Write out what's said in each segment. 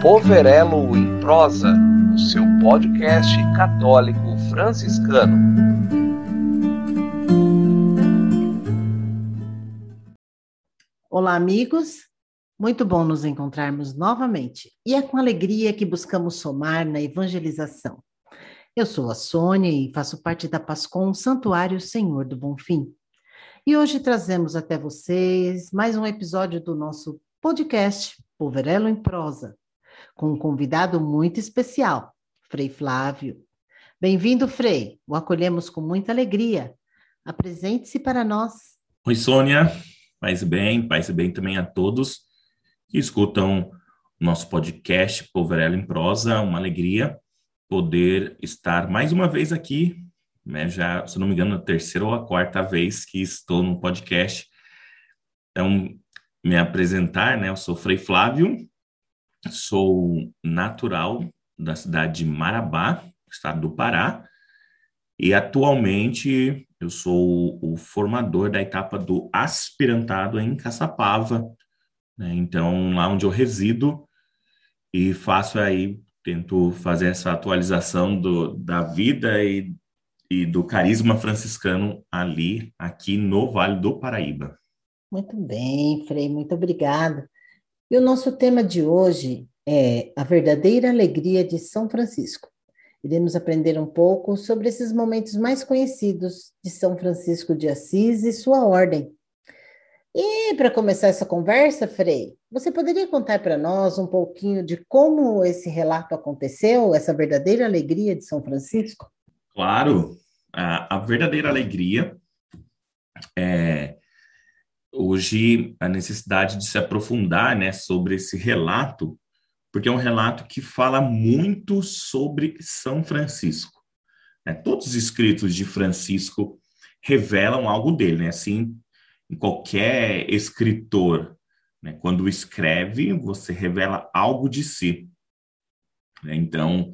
Poverelo em Prosa, o seu podcast católico franciscano. Olá, amigos. Muito bom nos encontrarmos novamente. E é com alegria que buscamos somar na evangelização. Eu sou a Sônia e faço parte da Pascom Santuário Senhor do Bom Fim. E hoje trazemos até vocês mais um episódio do nosso podcast Poverelo em Prosa, com um convidado muito especial, Frei Flávio. Bem-vindo, Frei. O acolhemos com muita alegria. Apresente-se para nós. Oi, Sônia. Paz bem, paz bem também a todos que escutam nosso podcast Poverelo em Prosa. Uma alegria poder estar mais uma vez aqui né? Já, se não me engano, a terceira ou a quarta vez que estou no podcast. Então, me apresentar, né? Eu sou Frei Flávio, sou natural da cidade de Marabá, estado do Pará, e atualmente eu sou o formador da etapa do aspirantado em Caçapava, né? Então, lá onde eu resido e faço aí, tento fazer essa atualização do, da vida e e do carisma franciscano ali, aqui no Vale do Paraíba. Muito bem, Frei, muito obrigada. E o nosso tema de hoje é a verdadeira alegria de São Francisco. Iremos aprender um pouco sobre esses momentos mais conhecidos de São Francisco de Assis e sua ordem. E para começar essa conversa, Frei, você poderia contar para nós um pouquinho de como esse relato aconteceu, essa verdadeira alegria de São Francisco? Claro, a, a verdadeira alegria é hoje a necessidade de se aprofundar, né, sobre esse relato, porque é um relato que fala muito sobre São Francisco. Né? Todos os escritos de Francisco revelam algo dele, né? Assim, em qualquer escritor, né, quando escreve, você revela algo de si. Né? Então,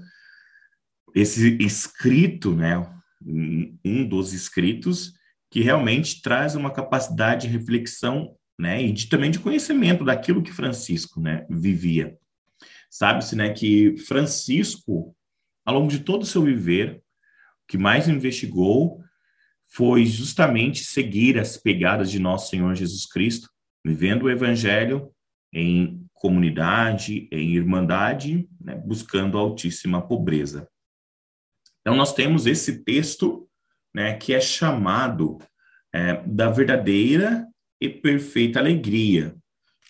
esse escrito, né, um dos escritos, que realmente traz uma capacidade de reflexão, né, e de, também de conhecimento daquilo que Francisco, né, vivia. Sabe-se, né, que Francisco, ao longo de todo o seu viver, o que mais investigou foi justamente seguir as pegadas de nosso Senhor Jesus Cristo, vivendo o Evangelho em comunidade, em irmandade, né, buscando a altíssima pobreza. Então, nós temos esse texto né, que é chamado é, da verdadeira e perfeita alegria.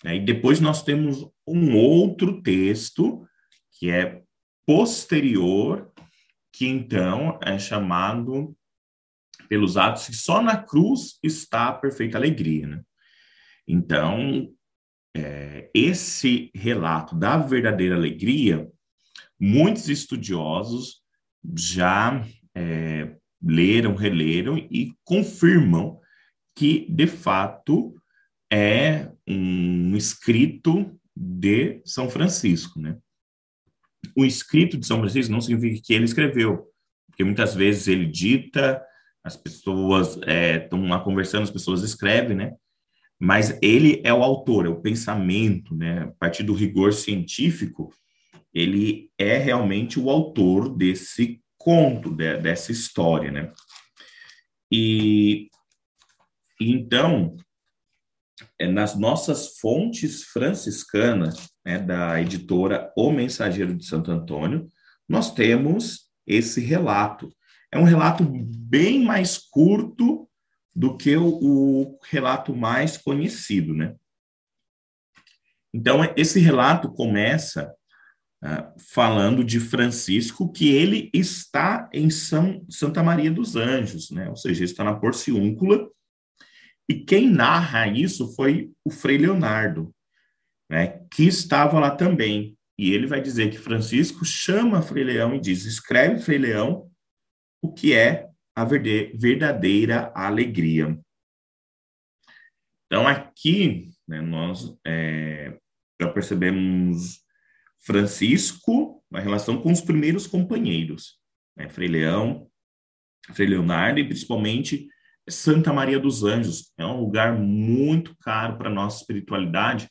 Né? E depois nós temos um outro texto que é posterior, que então é chamado pelos atos que só na cruz está a perfeita alegria. Né? Então, é, esse relato da verdadeira alegria, muitos estudiosos já é, leram, releram e confirmam que, de fato, é um escrito de São Francisco, né? O escrito de São Francisco não significa que ele escreveu, porque muitas vezes ele dita, as pessoas estão é, lá conversando, as pessoas escrevem, né? Mas ele é o autor, é o pensamento, né? A partir do rigor científico, ele é realmente o autor desse conto, de, dessa história, né? E, então, é, nas nossas fontes franciscanas, né, da editora O Mensageiro de Santo Antônio, nós temos esse relato. É um relato bem mais curto do que o, o relato mais conhecido, né? Então, esse relato começa ah, falando de Francisco, que ele está em São, Santa Maria dos Anjos, né? ou seja, está na Porciúncula, e quem narra isso foi o Frei Leonardo, né? que estava lá também. E ele vai dizer que Francisco chama Frei Leão e diz: escreve, Frei Leão, o que é a verdadeira alegria. Então, aqui, né, nós é, já percebemos Francisco, na relação com os primeiros companheiros, né? Frei Leão, Frei Leonardo e principalmente Santa Maria dos Anjos. É um lugar muito caro para a nossa espiritualidade,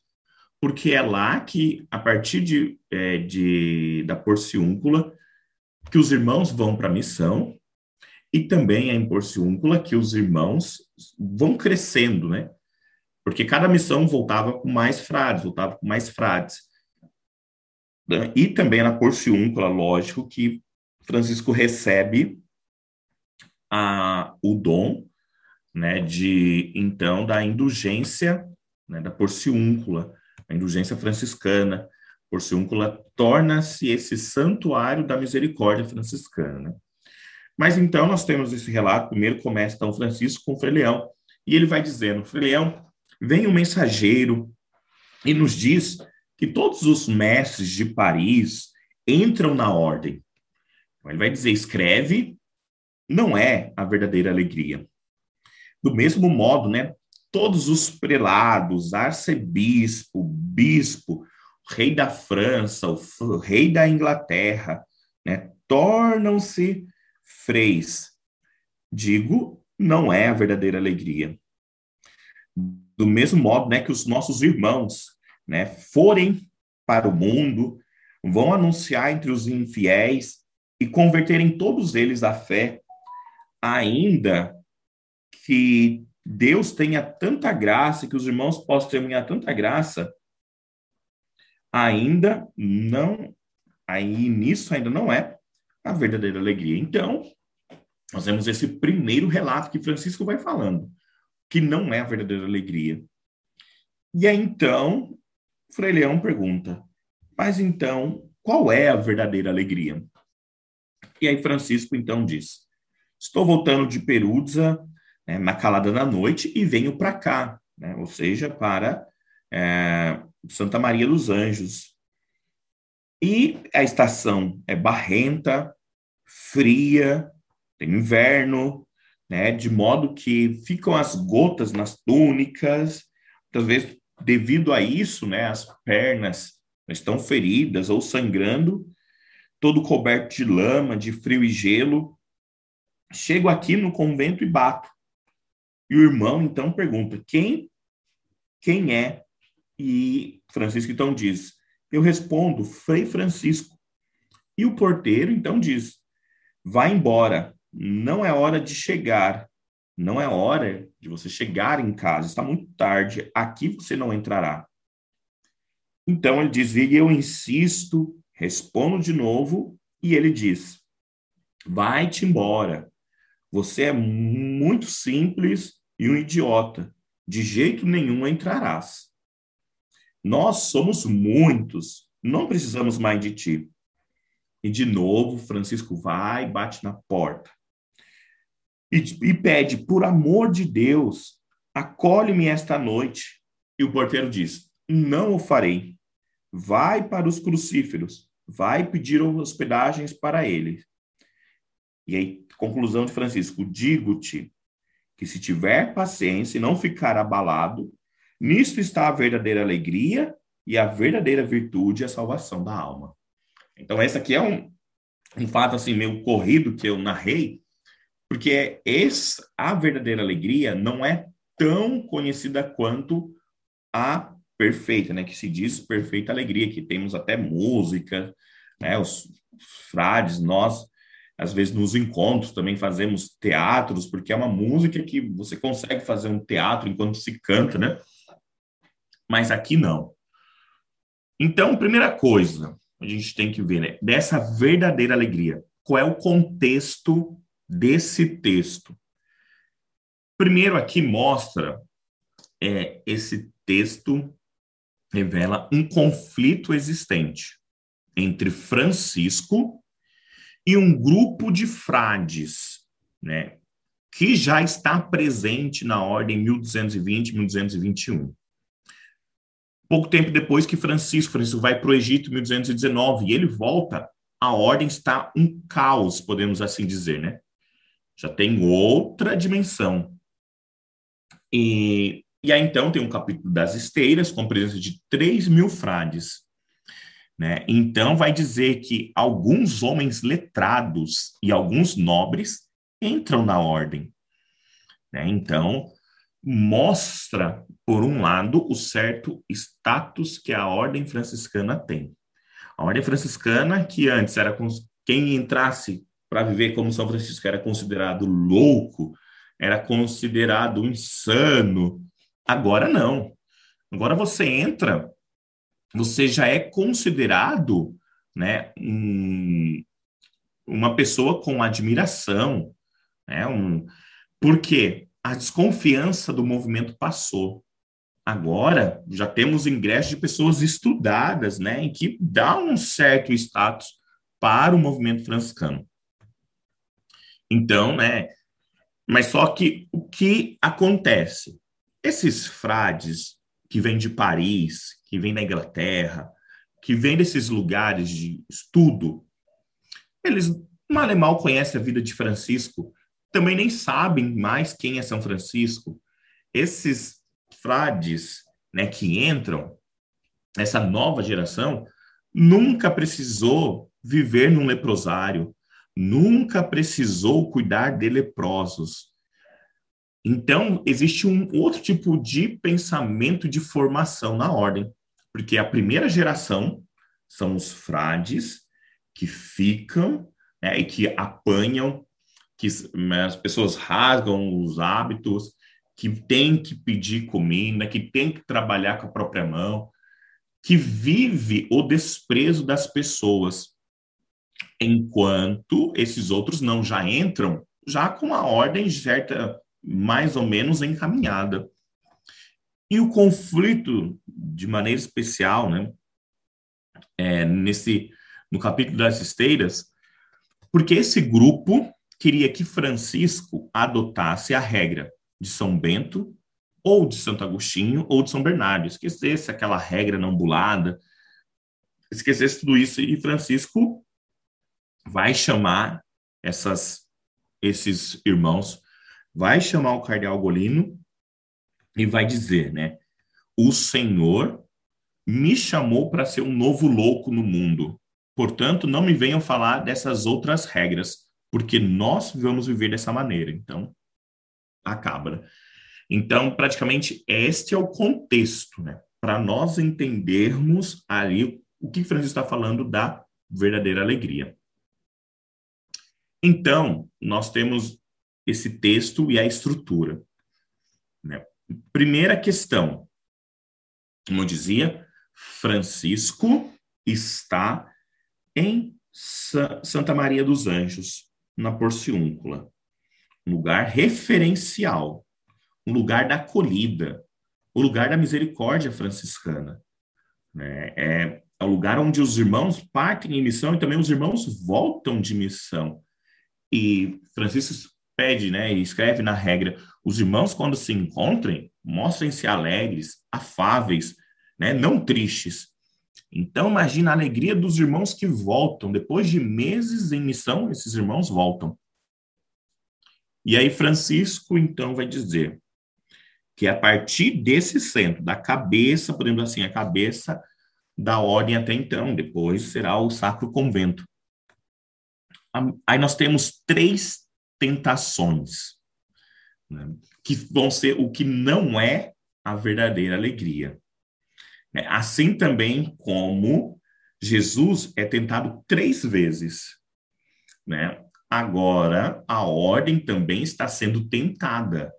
porque é lá que, a partir de, é, de da porciúncula, que os irmãos vão para a missão, e também é em porciúncula que os irmãos vão crescendo, né? Porque cada missão voltava com mais frades, voltava com mais frades. E também na porciúncula, lógico, que Francisco recebe a, o dom né, de, então, da indulgência, né, da porciúncula, a indulgência franciscana. Porciúncula torna-se esse santuário da misericórdia franciscana. Né? Mas então nós temos esse relato, primeiro começa então Francisco com o Frei Leão, e ele vai dizendo, Frei Leão, vem um mensageiro e nos diz que todos os mestres de Paris entram na ordem. Então, ele vai dizer, escreve, não é a verdadeira alegria. Do mesmo modo, né, todos os prelados, arcebispo, bispo, rei da França, o rei da Inglaterra, né, tornam-se freis. Digo, não é a verdadeira alegria. Do mesmo modo, né, que os nossos irmãos, né, forem para o mundo, vão anunciar entre os infiéis e converterem todos eles à fé, ainda que Deus tenha tanta graça, que os irmãos possam testemunhar tanta graça, ainda não, aí nisso ainda não é a verdadeira alegria. Então, nós temos esse primeiro relato que Francisco vai falando, que não é a verdadeira alegria. E aí então, Frei Leão pergunta: mas então, qual é a verdadeira alegria? E aí Francisco então diz: estou voltando de Perusa né, na calada da noite e venho para cá, né, ou seja, para é, Santa Maria dos Anjos. E a estação é barrenta, fria, tem inverno, né, de modo que ficam as gotas nas túnicas, muitas vezes devido a isso, né, as pernas estão feridas ou sangrando, todo coberto de lama, de frio e gelo. Chego aqui no convento e bato. E o irmão então pergunta: quem quem é? E Francisco então diz: eu respondo, Frei Francisco. E o porteiro então diz: vá embora, não é hora de chegar, não é hora de você chegar em casa, está muito tarde, aqui você não entrará. Então ele diz: e eu insisto, respondo de novo, e ele diz: vai-te embora, você é muito simples e um idiota. De jeito nenhum entrarás. Nós somos muitos, não precisamos mais de ti. E de novo, Francisco vai, bate na porta e, e pede: por amor de Deus, acolhe-me esta noite. E o porteiro diz: não o farei. Vai para os crucíferos, vai pedir hospedagens para ele. E aí conclusão de Francisco, digo-te que se tiver paciência e não ficar abalado, nisto está a verdadeira alegria e a verdadeira virtude e a salvação da alma. Então, esse aqui é um, um fato assim meio corrido que eu narrei, porque esse, a verdadeira alegria não é tão conhecida quanto a perfeita, né? Que se diz perfeita alegria, que temos até música, né? Os frades, nós às vezes nos encontros também fazemos teatros, porque é uma música que você consegue fazer um teatro enquanto se canta, né? Mas aqui não. Então, primeira coisa, a gente tem que ver, né? Dessa verdadeira alegria. Qual é o contexto desse texto? Primeiro aqui mostra é, esse texto revela um conflito existente entre Francisco e um grupo de frades, né, que já está presente na ordem 1220, 1221. Pouco tempo depois que Francisco, Francisco vai para o Egito em 1219 e ele volta, a ordem está um caos, podemos assim dizer, né? Já tem outra dimensão. E, e aí então tem um capítulo das esteiras, com presença de 3 mil frades. Né? Então, vai dizer que alguns homens letrados e alguns nobres entram na ordem. Né? Então, mostra, por um lado, o certo status que a ordem franciscana tem. A ordem franciscana, que antes era quem entrasse para viver como São Francisco era considerado louco, era considerado insano. Agora não. Agora você entra, você já é considerado né, um, uma pessoa com admiração. Né, um, por quê? A desconfiança do movimento passou. Agora já temos ingressos de pessoas estudadas, né, em que dá um certo status para o movimento franciscano. Então, né, mas só que o que acontece? Esses frades que vêm de Paris, que vêm da Inglaterra, que vêm desses lugares de estudo, eles mal e mal conhecem a vida de Francisco, também nem sabem mais quem é São Francisco. Esses frades né, que entram, essa nova geração, nunca precisou viver num leprosário, nunca precisou cuidar de leprosos. Então, existe um outro tipo de pensamento de formação na ordem, porque a primeira geração são os frades que ficam né, e que apanham, que né, as pessoas rasgam os hábitos, que tem que pedir comida, que tem que trabalhar com a própria mão, que vive o desprezo das pessoas enquanto esses outros não já entram já com a ordem certa, mais ou menos encaminhada. E o conflito, de maneira especial, né, é, nesse, no capítulo das esteiras, porque esse grupo queria que Francisco adotasse a regra de São Bento, ou de Santo Agostinho, ou de São Bernardo, esquecesse aquela regra não bulada, esquecesse tudo isso, e Francisco vai chamar essas, esses irmãos, vai chamar o cardeal Golino e vai dizer, né? O Senhor me chamou para ser um novo louco no mundo. Portanto, não me venham falar dessas outras regras, porque nós vamos viver dessa maneira. Então, a cabra. Então, praticamente, este é o contexto, né? Para nós entendermos ali o que Francisco está falando da verdadeira alegria. Então, nós temos esse texto e a estrutura. Né? Primeira questão, como eu dizia, Francisco está em Sa Santa Maria dos Anjos, na Porciúncula, um lugar referencial, um lugar da acolhida, o lugar da misericórdia franciscana. Né? É, é o lugar onde os irmãos partem em missão e também os irmãos voltam de missão. E Francisco pede, né, e escreve na regra: os irmãos, quando se encontrem, mostrem-se alegres, afáveis, né, não tristes. Então, imagina a alegria dos irmãos que voltam. Depois de meses em missão, esses irmãos voltam. E aí, Francisco, então, vai dizer que a partir desse centro, da cabeça, podemos assim, a cabeça da ordem até então, depois será o Sacro Convento. Aí nós temos três tentações, né, que vão ser o que não é a verdadeira alegria. Né. Assim também como Jesus é tentado três vezes. Né? Agora, a ordem também está sendo tentada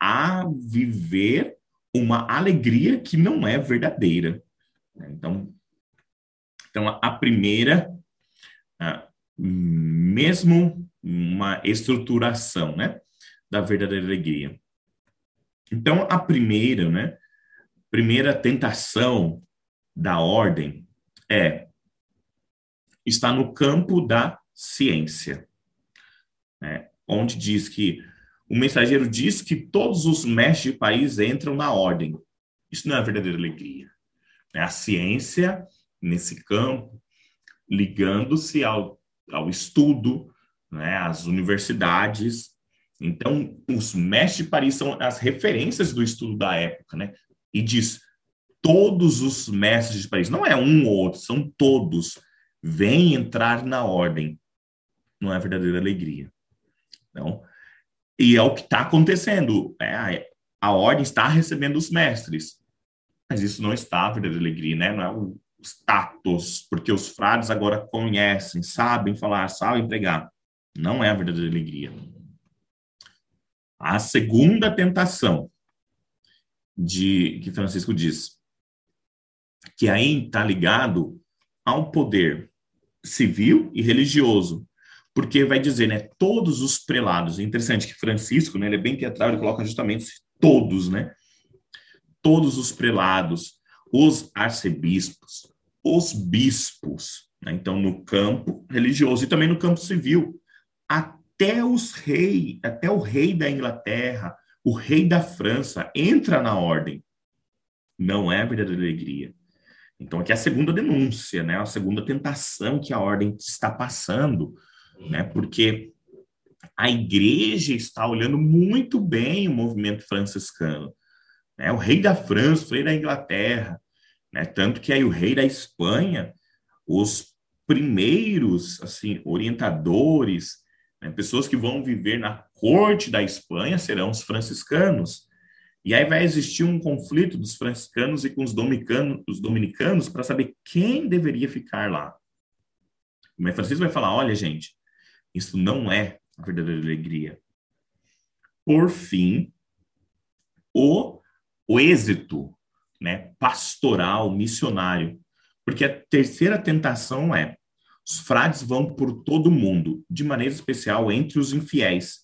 a viver uma alegria que não é verdadeira. Então, então a primeira, mesmo uma estruturação, né, da verdadeira alegria. Então, a primeira, né, primeira tentação da ordem é está no campo da ciência, né, onde diz que o mensageiro diz que todos os mestres de país entram na ordem. Isso não é a verdadeira alegria. É a ciência nesse campo ligando-se ao ao estudo, né, às universidades. Então, os mestres de Paris são as referências do estudo da época, né? E diz, todos os mestres de Paris, não é um ou outro, são todos, vêm entrar na ordem. Não é verdadeira alegria. Então, E é o que está acontecendo. É, a ordem está recebendo os mestres. Mas isso não está a verdadeira alegria, né? Não é o status, porque os frades agora conhecem, sabem falar, sabem pregar. Não é a verdadeira alegria. A segunda tentação de que Francisco diz, que aí está ligado ao poder civil e religioso, porque vai dizer, né, todos os prelados. É interessante que Francisco, né, ele é bem teatral, ele coloca justamente todos, né? Todos os prelados, os arcebispos, os bispos, né? então no campo religioso e também no campo civil, até os reis, até o rei da Inglaterra, o rei da França entra na ordem. Não é verdadeira alegria. Então aqui é a segunda denúncia, né? A segunda tentação que a ordem está passando, né? Porque a igreja está olhando muito bem o movimento franciscano. Né? O rei da França, o rei da Inglaterra, né? tanto que aí o rei da Espanha, os primeiros assim orientadores, né? pessoas que vão viver na corte da Espanha serão os franciscanos. E aí vai existir um conflito dos franciscanos e com os dominicanos, os dominicanos para saber quem deveria ficar lá. Mas Francisco vai falar: olha, gente, isso não é a verdadeira alegria. Por fim, o, o êxito né, pastoral, missionário. Porque a terceira tentação é: os frades vão por todo o mundo, de maneira especial entre os infiéis,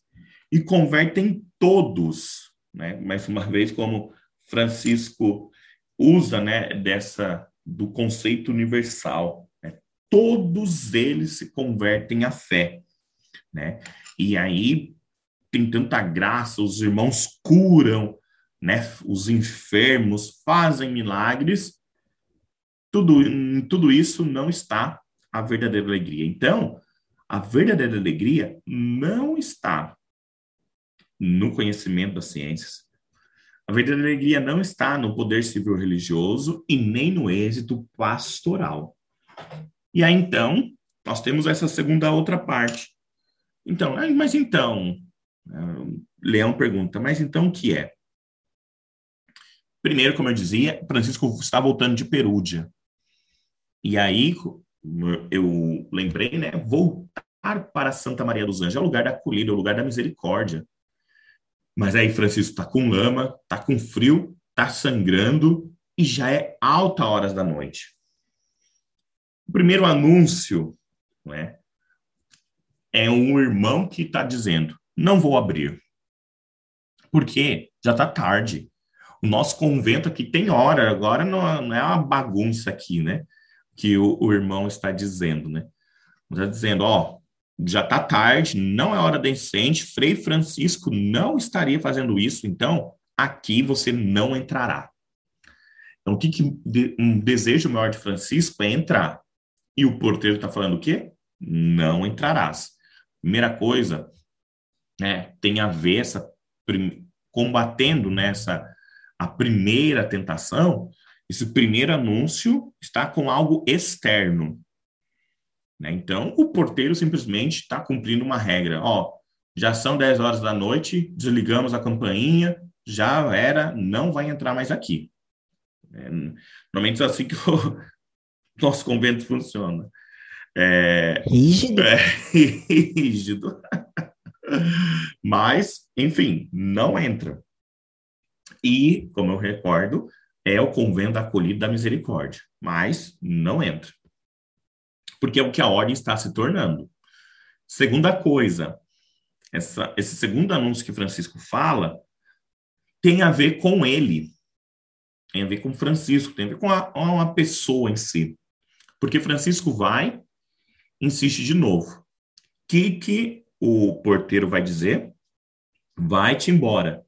e convertem todos, né? Mais uma vez, como Francisco usa, né, dessa do conceito universal, né? todos eles se convertem à fé, né? E aí tem tanta graça, os irmãos curam, né? Os enfermos fazem milagres. Tudo, em tudo isso não está a verdadeira alegria. Então, a verdadeira alegria não está no conhecimento das ciências. A verdadeira alegria não está no poder civil religioso e nem no êxito pastoral. E aí, então, nós temos essa segunda outra parte, então, mas então, Leão pergunta, mas então o que é? Primeiro, como eu dizia, Francisco está voltando de Perúdia. E aí, eu lembrei, né, voltar para Santa Maria dos Anjos é o lugar da acolhida, é o lugar da misericórdia. Mas aí Francisco está com lama, está com frio, está sangrando e já é alta horas da noite. O primeiro anúncio, né, é um irmão que está dizendo: não vou abrir. Porque já está tarde. O nosso convento aqui tem hora, agora não, não é uma bagunça aqui, né? Que o, o irmão está dizendo, né? Está dizendo: ó, já está tarde, não é hora decente, Frei Francisco não estaria fazendo isso, então aqui você não entrará. Então, o que, que um desejo maior de Francisco é entrar. E o porteiro está falando o quê? Não entrarás. Primeira coisa, né, tem a ver essa combatendo nessa né, a primeira tentação, esse primeiro anúncio está com algo externo. Né? Então, o porteiro simplesmente está cumprindo uma regra. Ó, já são 10 horas da noite, desligamos a campainha, já era, não vai entrar mais aqui. É, normalmente é assim que o nosso convento funciona. É, rígido. É, rígido. Mas, enfim, não entra. E, como eu recordo, é o convento acolhido da misericórdia, mas não entra. Porque é o que a ordem está se tornando. Segunda coisa, essa, esse segundo anúncio que Francisco fala tem a ver com ele, tem a ver com Francisco, tem a ver com a, uma pessoa em si. Porque Francisco vai insiste de novo. O que, que o porteiro vai dizer? Vai-te embora,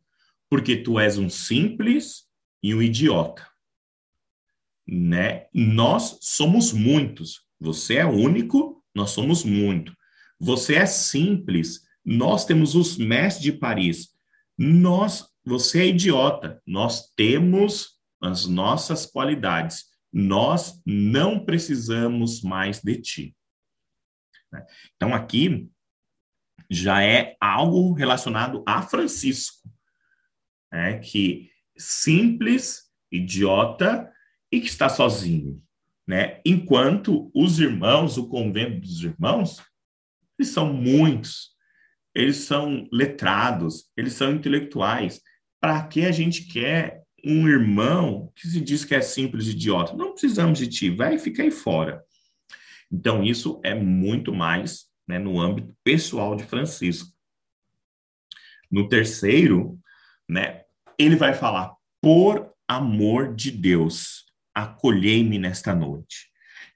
porque tu és um simples e um idiota. Né? Nós somos muitos. Você é único, nós somos muito. Você é simples, nós temos os mestres de Paris. Nós, você é idiota. Nós temos as nossas qualidades. Nós não precisamos mais de ti. Né? Então, aqui, já é algo relacionado a Francisco, né? que simples, idiota e que está sozinho, né? Enquanto os irmãos, o convento dos irmãos, eles são muitos, eles são letrados, eles são intelectuais. Para que a gente quer um irmão que se diz que é simples idiota? Não precisamos de ti, vai ficar aí fora. Então, isso é muito mais né, no âmbito pessoal de Francisco. No terceiro, né, ele vai falar, por amor de Deus, acolhei-me nesta noite.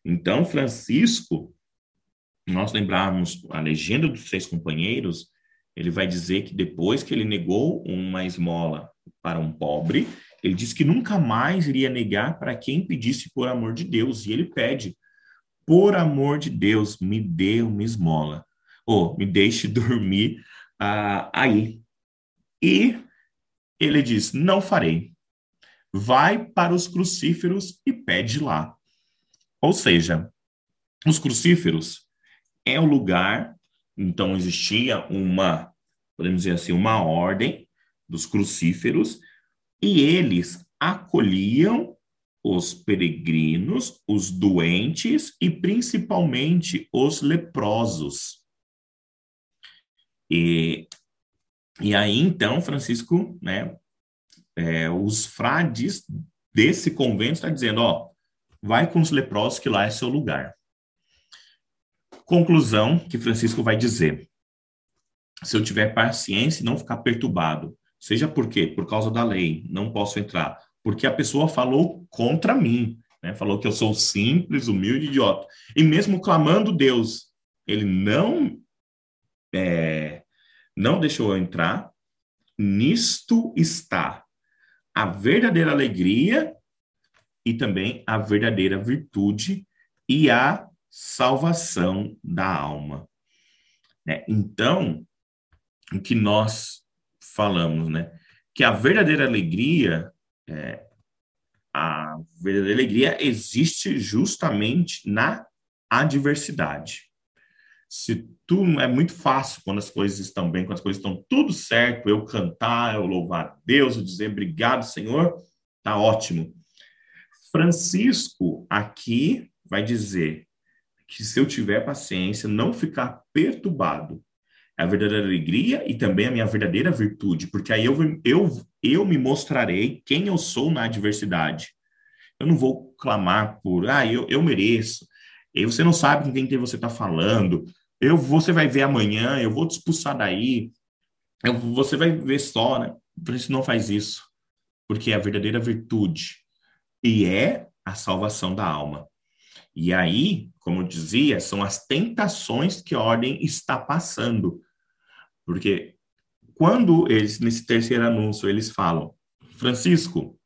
Então, Francisco, nós lembrarmos a legenda dos três companheiros, ele vai dizer que depois que ele negou uma esmola para um pobre, ele disse que nunca mais iria negar para quem pedisse por amor de Deus. E ele pede, por amor de Deus, me dê uma esmola. Ou me deixe dormir ah, aí. E ele diz, não farei. Vai para os crucíferos e pede lá. Ou seja, os crucíferos é o lugar, então existia uma, podemos dizer assim, uma ordem dos crucíferos, e eles acolhiam os peregrinos, os doentes e principalmente os leprosos. E, e aí, então, Francisco, né, é, os frades desse convento está dizendo, ó, vai com os leprosos que lá é seu lugar. Conclusão que Francisco vai dizer: se eu tiver paciência e não ficar perturbado, seja por quê? Por causa da lei, não posso entrar, porque a pessoa falou contra mim, né? falou que eu sou simples, humilde, idiota. E mesmo clamando Deus, ele não é, não deixou eu entrar. Nisto está a verdadeira alegria e também a verdadeira virtude e a salvação da alma. Né? Então, o que nós falamos, né? Que a verdadeira alegria, é, a verdadeira alegria existe justamente na adversidade. Se tu é muito fácil quando as coisas estão bem, quando as coisas estão tudo certo, eu cantar, eu louvar a Deus, eu dizer obrigado, Senhor, tá ótimo. Francisco aqui vai dizer que se eu tiver paciência, não ficar perturbado, é a verdadeira alegria e também a minha verdadeira virtude, porque aí eu, eu, eu me mostrarei quem eu sou na adversidade. Eu não vou clamar por, ah, eu, eu mereço. E você não sabe com quem você está falando. Eu, você vai ver amanhã, eu vou te expulsar daí. Eu, você vai ver só, né? Isso não faz isso. Porque é a verdadeira virtude. E é a salvação da alma. E aí, como eu dizia, são as tentações que a ordem está passando. Porque quando eles, nesse terceiro anúncio, eles falam, Francisco,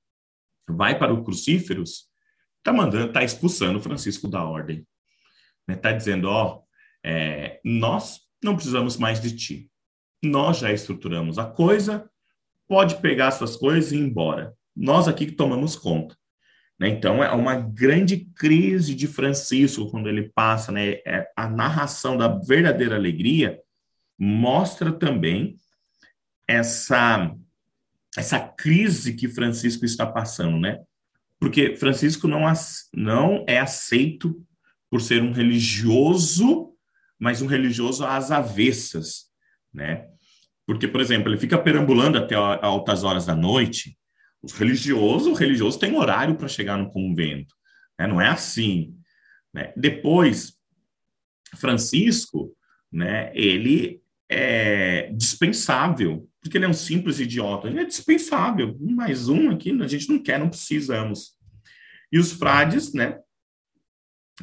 vai para o crucíferos, está mandando, está expulsando Francisco da ordem. Né? dizendo, ó, é, nós não precisamos mais de ti. Nós já estruturamos a coisa, pode pegar suas coisas e ir embora. Nós aqui que tomamos conta. Né? Então, é uma grande crise de Francisco quando ele passa, né? É a narração da verdadeira alegria mostra também essa essa crise que Francisco está passando, né? Porque Francisco não, não é aceito por ser um religioso, mas um religioso às avessas, né? Porque, por exemplo, ele fica perambulando até altas horas da noite, os religiosos, o religioso tem horário para chegar no convento. Né? Não é assim. Né? Depois, Francisco, né, ele é dispensável, porque ele é um simples idiota. Ele é dispensável. Mais um aqui, a gente não quer, não precisamos. E os frades, né,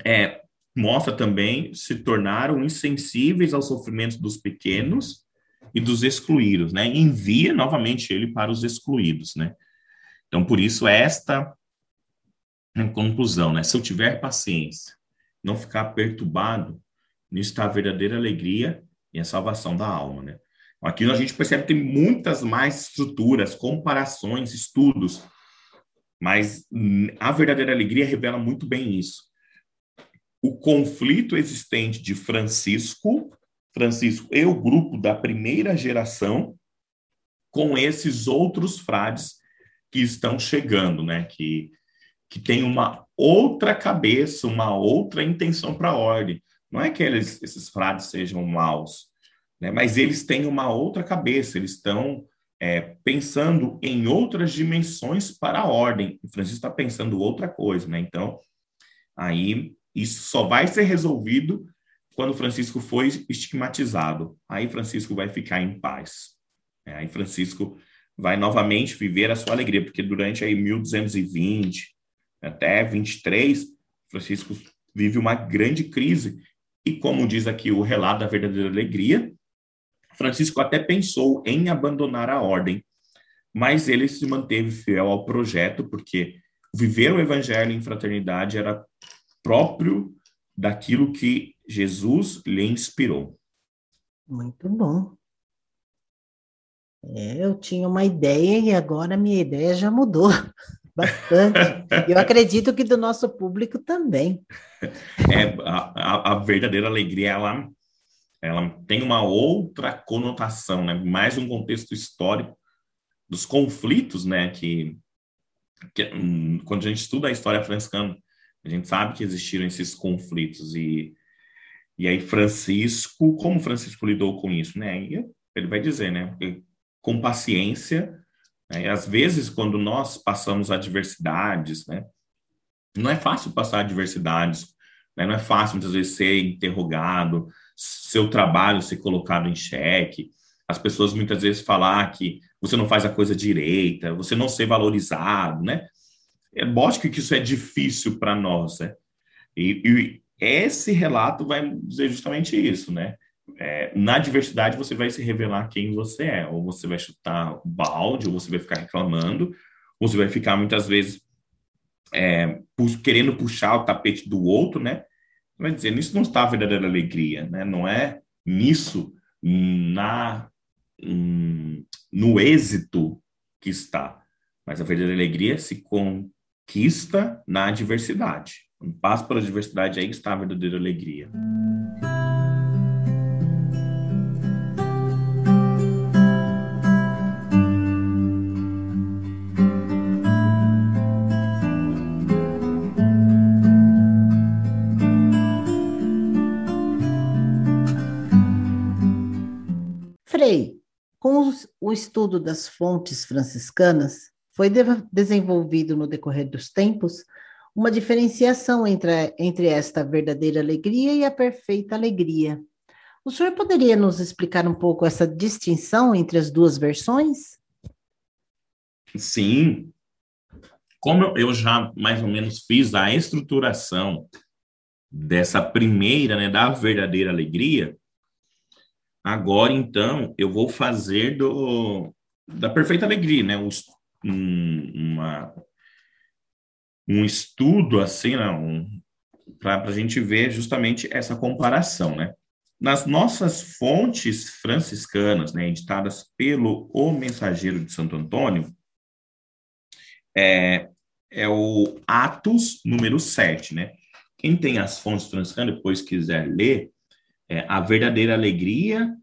é, mostra também, se tornaram insensíveis aos sofrimentos dos pequenos e dos excluídos, né? Envia novamente ele para os excluídos, né? Então, por isso, esta conclusão, né? Se eu tiver paciência, não ficar perturbado, nisso está a verdadeira alegria e a salvação da alma, né? Aqui a gente percebe que tem muitas mais estruturas, comparações, estudos, mas a verdadeira alegria revela muito bem isso. O conflito existente de Francisco Francisco e o grupo da primeira geração com esses outros frades que estão chegando, né? Que, que tem uma outra cabeça, uma outra intenção para a ordem. Não é que eles, esses frades sejam maus, né? mas eles têm uma outra cabeça, eles estão é, pensando em outras dimensões para a ordem. O Francisco está pensando outra coisa, né? Então, aí isso só vai ser resolvido quando Francisco foi estigmatizado. Aí Francisco vai ficar em paz. É, aí Francisco vai novamente viver a sua alegria, porque durante aí 1220 até 23, Francisco vive uma grande crise. E como diz aqui o relato da verdadeira alegria, Francisco até pensou em abandonar a ordem, mas ele se manteve fiel ao projeto, porque viver o evangelho em fraternidade era próprio daquilo que Jesus lhe inspirou. Muito bom. É, eu tinha uma ideia e agora a minha ideia já mudou bastante. eu acredito que do nosso público também. É, a, a, verdadeira alegria, ela, ela tem uma outra conotação, né? mais um contexto histórico dos conflitos, né? Que, que hum, quando a gente estuda a história franciscana, a gente sabe que existiram esses conflitos e e aí Francisco, como Francisco lidou com isso, né? ele vai dizer, né? com paciência. Né? Às vezes, quando nós passamos adversidades, né? não é fácil passar adversidades, né? não é fácil muitas vezes ser interrogado, seu trabalho ser colocado em xeque, as pessoas muitas vezes falar que você não faz a coisa direita, você não ser valorizado, né? É lógico que isso é difícil para nós, né? E, e, esse relato vai dizer justamente isso, né? é, na diversidade você vai se revelar quem você é, ou você vai chutar balde, ou você vai ficar reclamando, ou você vai ficar muitas vezes é, querendo puxar o tapete do outro, né? Vai dizer, nisso não está a verdadeira alegria, né? Não é nisso, na no êxito que está, mas a verdadeira alegria se conquista na diversidade. Um passo pela diversidade aí está a verdadeira alegria. Com o estudo das fontes franciscanas, foi de desenvolvido no decorrer dos tempos uma diferenciação entre, entre esta verdadeira alegria e a perfeita alegria. O senhor poderia nos explicar um pouco essa distinção entre as duas versões? Sim. Como eu já mais ou menos fiz a estruturação dessa primeira, né, da verdadeira alegria, Agora, então, eu vou fazer do, da perfeita alegria, né? Um, uma, um estudo, assim, né? um, para a gente ver justamente essa comparação, né? Nas nossas fontes franciscanas, né, editadas pelo O Mensageiro de Santo Antônio, é, é o Atos número 7, né? Quem tem as fontes franciscanas, depois quiser ler, é, a verdadeira alegria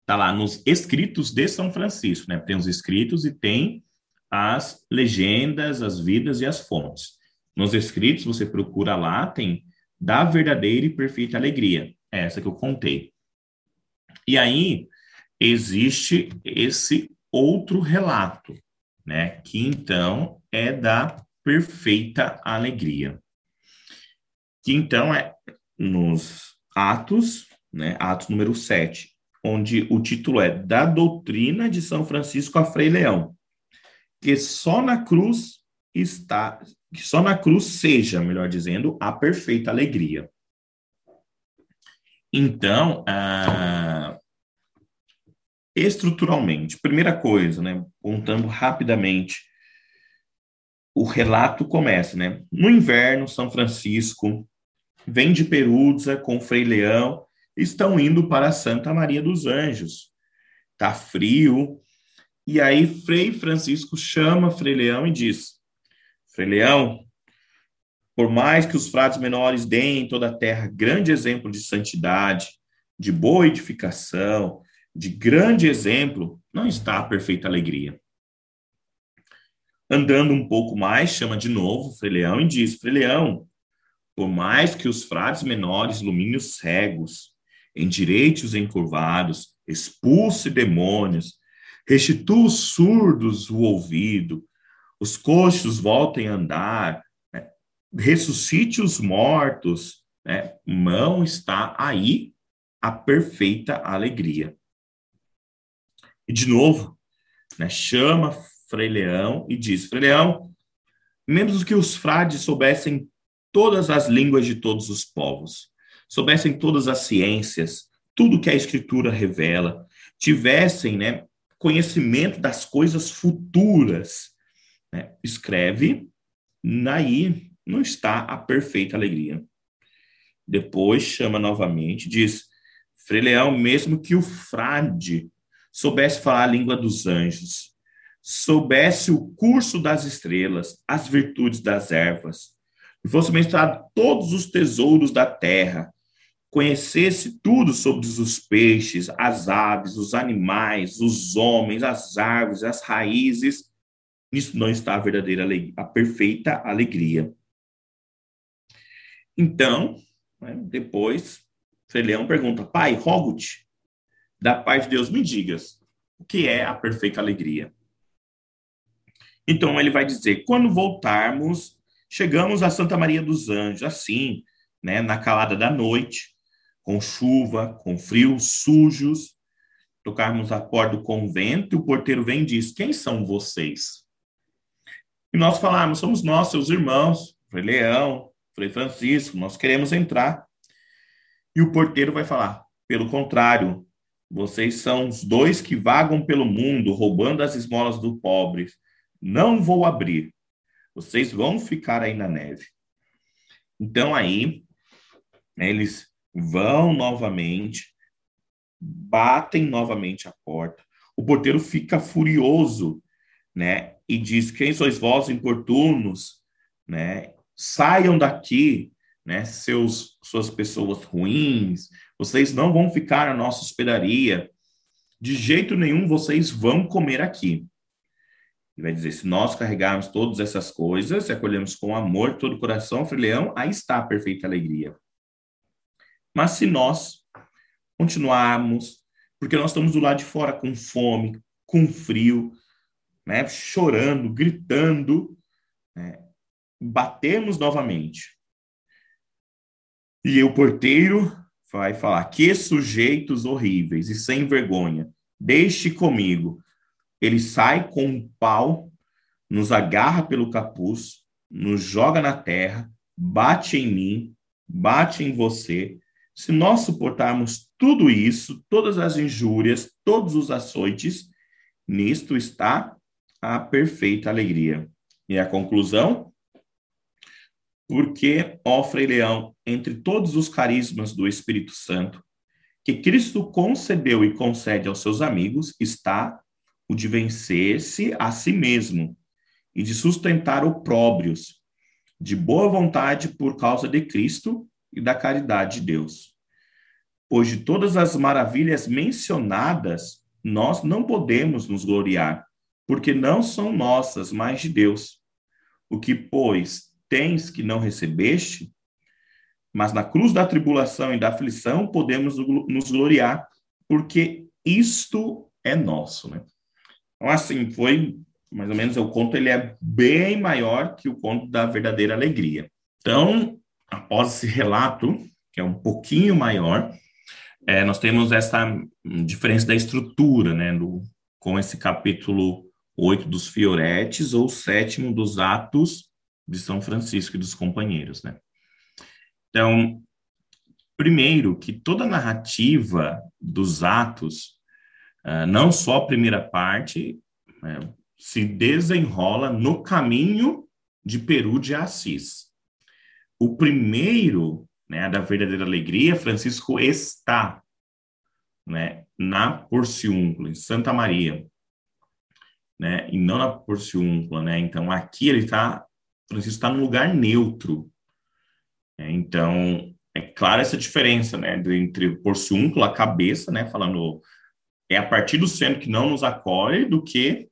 está lá nos escritos de São Francisco, né? Tem os escritos e tem as legendas, as vidas e as fontes. Nos escritos, você procura lá, tem da verdadeira e perfeita alegria. É essa que eu contei. E aí, existe esse outro relato, né? Que então é da perfeita alegria. Que então é nos Atos, né? Atos número 7, onde o título é Da Doutrina de São Francisco a Frei Leão, que só na cruz está, que só na cruz seja, melhor dizendo, a perfeita alegria. Então, ah, estruturalmente, primeira coisa, né, contando rapidamente, o relato começa, né? No inverno, São Francisco vem de Perusa com Frei Leão estão indo para Santa Maria dos Anjos. Tá frio. E aí Frei Francisco chama Frei Leão e diz: Frei Leão, por mais que os frades menores deem em toda a terra grande exemplo de santidade, de boa edificação, de grande exemplo, não está a perfeita alegria. Andando um pouco mais, chama de novo Frei Leão e diz: Frei Leão, por mais que os frades menores iluminem os cegos, endireite os encurvados, expulse demônios, restitua os surdos o ouvido, os coxos voltem a andar, né? ressuscite os mortos, né? não está aí a perfeita alegria. E de novo, né? chama Frei Leão e diz: Frei Leão, mesmo que os frades soubessem todas as línguas de todos os povos, soubessem todas as ciências, tudo que a Escritura revela, tivessem né, conhecimento das coisas futuras. Né? Escreve, aí não está a perfeita alegria. Depois chama novamente, diz: Frei Leão, mesmo que o frade soubesse falar a língua dos anjos, soubesse o curso das estrelas, as virtudes das ervas, e fosse mestrado todos os tesouros da terra, conhecesse tudo sobre os peixes, as aves, os animais, os homens, as árvores, as raízes, nisso não está a verdadeira alegria, a perfeita alegria. Então, né, depois, Leão pergunta, pai, rogo-te, da parte de Deus me digas, o que é a perfeita alegria? Então ele vai dizer, quando voltarmos Chegamos a Santa Maria dos Anjos, assim, né, na calada da noite, com chuva, com frio, sujos. Tocarmos a porta do convento e o porteiro vem e diz: Quem são vocês? E nós falamos: Somos nós, seus irmãos, Frei Leão, Frei Francisco, nós queremos entrar. E o porteiro vai falar: Pelo contrário, vocês são os dois que vagam pelo mundo roubando as esmolas do pobre. Não vou abrir. Vocês vão ficar aí na neve. Então aí né, eles vão novamente, batem novamente a porta. O porteiro fica furioso, né? E diz: Quem sois vós importunos, né? Saiam daqui, né? Seus suas pessoas ruins. Vocês não vão ficar na nossa hospedaria. De jeito nenhum vocês vão comer aqui. E vai dizer: se nós carregarmos todas essas coisas, se acolhemos com amor todo o coração, Leão, aí está a perfeita alegria. Mas se nós continuarmos, porque nós estamos do lado de fora com fome, com frio, né, chorando, gritando, né, batemos novamente. E o porteiro vai falar: que sujeitos horríveis e sem vergonha, deixe comigo ele sai com um pau, nos agarra pelo capuz, nos joga na terra, bate em mim, bate em você. Se nós suportarmos tudo isso, todas as injúrias, todos os açoites, nisto está a perfeita alegria. E a conclusão? Porque, ó Frei Leão, entre todos os carismas do Espírito Santo, que Cristo concedeu e concede aos seus amigos, está o de vencer-se a si mesmo e de sustentar opróbrios, de boa vontade por causa de Cristo e da caridade de Deus. Pois de todas as maravilhas mencionadas, nós não podemos nos gloriar, porque não são nossas, mas de Deus. O que, pois, tens que não recebeste, mas na cruz da tribulação e da aflição podemos nos gloriar, porque isto é nosso, né? Então, assim, foi mais ou menos o conto ele é bem maior que o conto da verdadeira alegria. Então, após esse relato, que é um pouquinho maior, é, nós temos essa diferença da estrutura, né, do, com esse capítulo 8 dos Fioretes ou sétimo dos Atos de São Francisco e dos companheiros, né? Então, primeiro que toda a narrativa dos Atos Uh, não só a primeira parte, né, se desenrola no caminho de Peru de Assis. O primeiro, né, da verdadeira alegria, Francisco está né, na Porciúncula, em Santa Maria, né, e não na Porciúncula, né, então aqui ele está, Francisco está num lugar neutro, né, então é clara essa diferença, né, entre o porciúnculo, a cabeça, né, falando é a partir do centro que não nos acolhe do que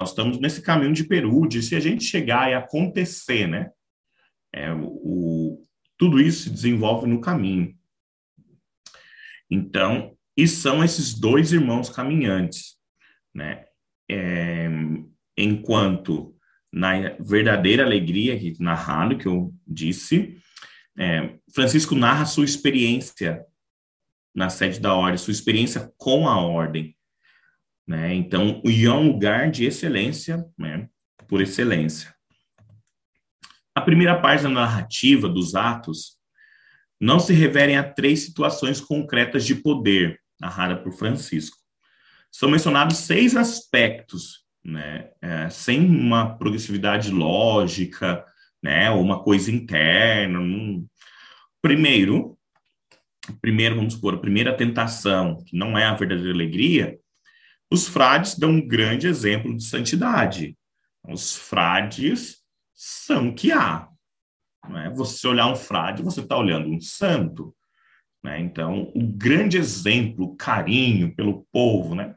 nós estamos nesse caminho de Peru, de se a gente chegar e acontecer, né, é, o, tudo isso se desenvolve no caminho. Então, e são esses dois irmãos caminhantes, né, é, enquanto na verdadeira alegria, narrado, que eu disse, é, Francisco narra sua experiência na sede da ordem, sua experiência com a ordem. Né? Então, e é um lugar de excelência, né? por excelência. A primeira parte da narrativa dos Atos não se referem a três situações concretas de poder, narrada por Francisco. São mencionados seis aspectos, né? É, sem uma progressividade lógica, né? Ou uma coisa interna. Um... Primeiro, primeiro, vamos supor, a primeira tentação, que não é a verdadeira alegria, os frades dão um grande exemplo de santidade. Os frades são que há. Né? Você olhar um frade, você está olhando um santo. Né? Então, o grande exemplo, carinho pelo povo, né?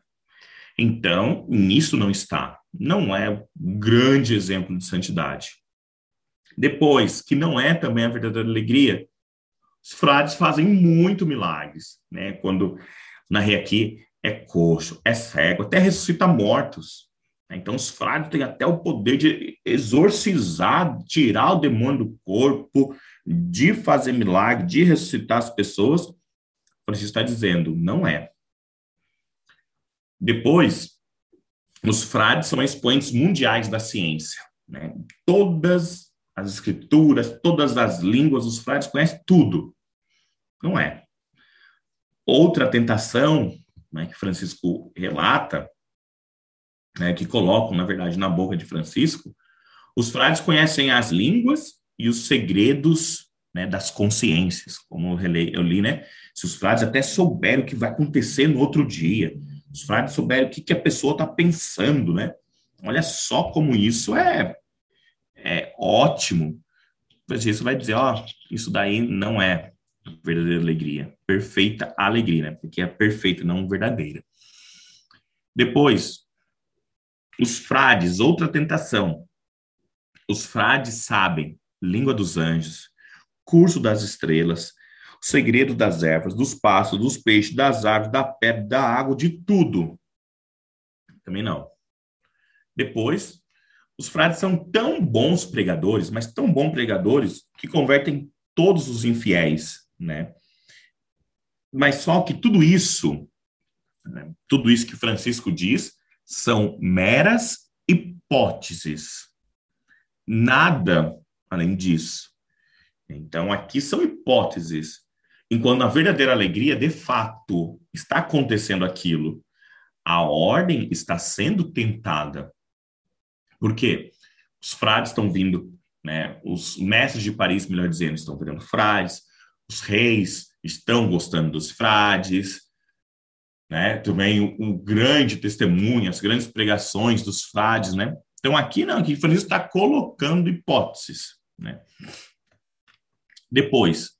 Então, nisso não está. Não é um grande exemplo de santidade. Depois, que não é também a verdadeira alegria, os frades fazem muito milagres, né? Quando narrei aqui, é coxo, é cego, até ressuscita mortos. Então, os frades têm até o poder de exorcizar, tirar o demônio do corpo, de fazer milagre, de ressuscitar as pessoas. Francisco está dizendo, não é. Depois, os frades são expoentes mundiais da ciência. Né? Todas as escrituras, todas as línguas, os frades conhecem tudo. Não é. Outra tentação né, que Francisco relata, né, que colocam, na verdade, na boca de Francisco, os frades conhecem as línguas e os segredos né, das consciências, como eu li, eu li, né? Se os frades até souberam o que vai acontecer no outro dia, os frades souberam o que, que a pessoa está pensando, né? Olha só como isso é é ótimo. Isso vai dizer, ó, isso daí não é verdadeira alegria, perfeita alegria, né? Porque é perfeita, não verdadeira. Depois, os frades, outra tentação. Os frades sabem língua dos anjos, curso das estrelas, o segredo das ervas, dos passos, dos peixes, das árvores, da pedra, da água, de tudo. Também não. Depois, os frades são tão bons pregadores, mas tão bons pregadores, que convertem todos os infiéis, né? Mas só que tudo isso, né, tudo isso que Francisco diz, são meras hipóteses. Nada além disso. Então, aqui são hipóteses. Enquanto a verdadeira alegria, de fato, está acontecendo aquilo. A ordem está sendo tentada. Por quê? Os frades estão vindo, né? Os mestres de Paris, melhor dizendo, estão virando frades. Os reis estão gostando dos frades. Né? Também o grande testemunho, as grandes pregações dos frades, né? Então aqui não, aqui Francisco está colocando hipóteses, né? Depois,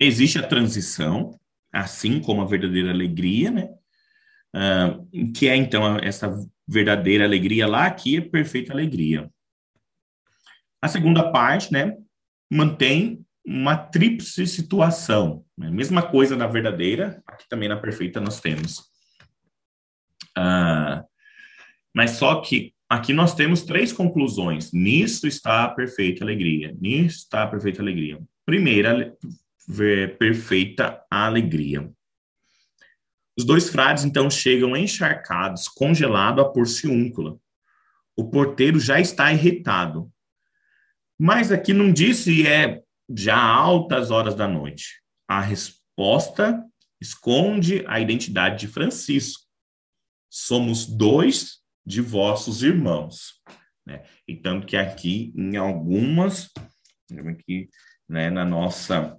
existe a transição, assim como a verdadeira alegria, né? Uh, que é então essa verdadeira alegria lá, aqui é perfeita alegria. A segunda parte, né, mantém uma tríplice situação. Né? Mesma coisa na verdadeira, aqui também na perfeita nós temos. Uh, mas só que aqui nós temos três conclusões. Nisto está a perfeita alegria. Nisto está a perfeita alegria. Primeira, perfeita alegria. Os dois frades então chegam encharcados, congelado a porciúncula. O porteiro já está irritado. Mas aqui não disse é já altas horas da noite. A resposta esconde a identidade de Francisco. Somos dois de vossos irmãos. Né? E tanto que aqui, em algumas, aqui, né, na nossa,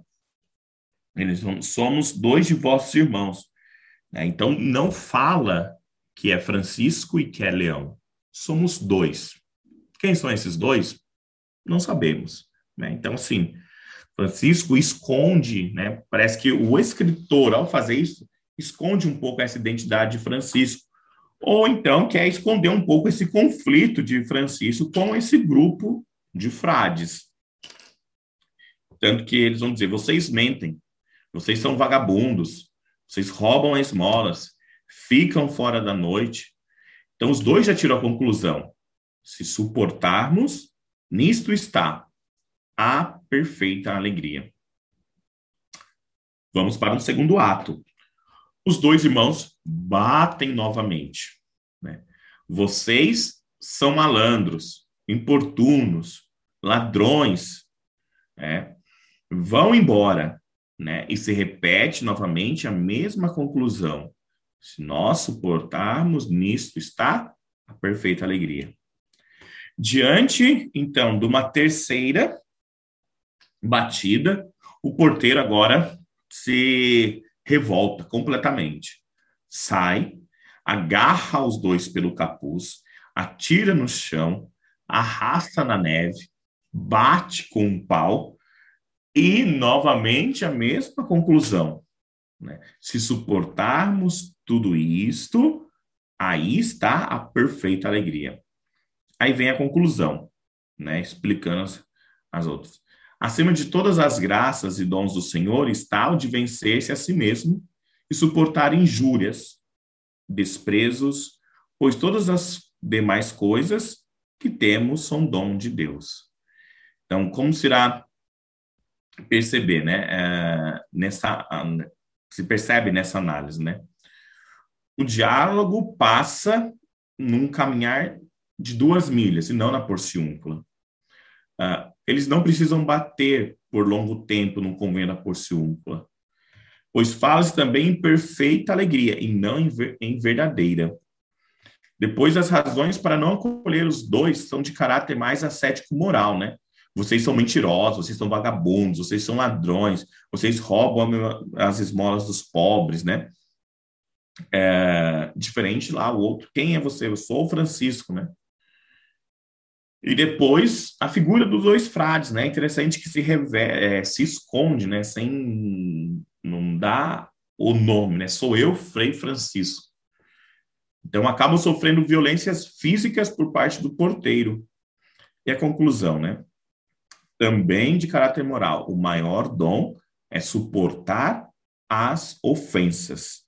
eles somos dois de vossos irmãos. Né? Então, não fala que é Francisco e que é Leão. Somos dois. Quem são esses dois? Não sabemos. Né? Então, assim, Francisco esconde, né? Parece que o escritor, ao fazer isso, esconde um pouco essa identidade de Francisco. Ou então quer esconder um pouco esse conflito de Francisco com esse grupo de frades. Tanto que eles vão dizer: vocês mentem, vocês são vagabundos, vocês roubam esmolas, ficam fora da noite. Então, os dois já tiram a conclusão. Se suportarmos, nisto está a perfeita alegria. Vamos para o segundo ato. Os dois irmãos batem novamente. Né? Vocês são malandros, importunos, ladrões. Né? Vão embora. Né? E se repete novamente a mesma conclusão. Se nós suportarmos, nisto está a perfeita alegria. Diante, então, de uma terceira batida, o porteiro agora se revolta completamente. Sai, agarra os dois pelo capuz, atira no chão, arrasta na neve, bate com um pau e novamente a mesma conclusão. Né? Se suportarmos tudo isto, aí está a perfeita alegria. Aí vem a conclusão, né? explicando as, as outras. Acima de todas as graças e dons do Senhor está o de vencer-se a si mesmo e suportar injúrias, desprezos, pois todas as demais coisas que temos são dom de Deus. Então, como será perceber, né? É, nessa se percebe nessa análise, né? O diálogo passa num caminhar de duas milhas, e não na porciúncula. Uh, eles não precisam bater por longo tempo no convênio da porciúncula, pois fala-se também em perfeita alegria e não em, ver, em verdadeira. Depois, as razões para não acolher os dois são de caráter mais ascético moral, né? Vocês são mentirosos, vocês são vagabundos, vocês são ladrões, vocês roubam as esmolas dos pobres, né? É, diferente lá, o outro, quem é você? Eu sou o Francisco, né? E depois a figura dos dois frades, né? Interessante que se, é, se esconde, né? Sem não dá o nome, né? Sou eu, Frei Francisco. Então acabam sofrendo violências físicas por parte do porteiro. E a conclusão, né? Também de caráter moral, o maior dom é suportar as ofensas.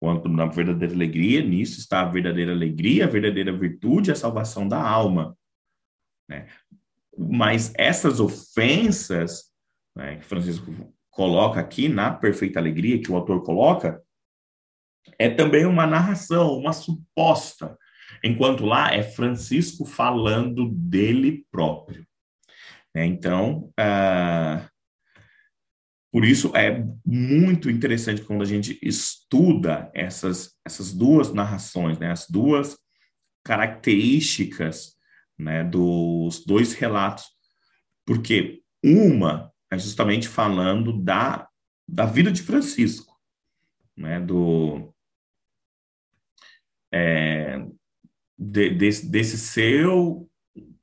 Quanto na verdadeira alegria, nisso está a verdadeira alegria, a verdadeira virtude, a salvação da alma. Né? Mas essas ofensas né, que Francisco coloca aqui na perfeita alegria, que o autor coloca, é também uma narração, uma suposta, enquanto lá é Francisco falando dele próprio. Né? Então, uh, por isso é muito interessante quando a gente estuda essas, essas duas narrações, né? as duas características né, dos dois relatos, porque uma é justamente falando da, da vida de Francisco, né, do é, de, desse, desse seu,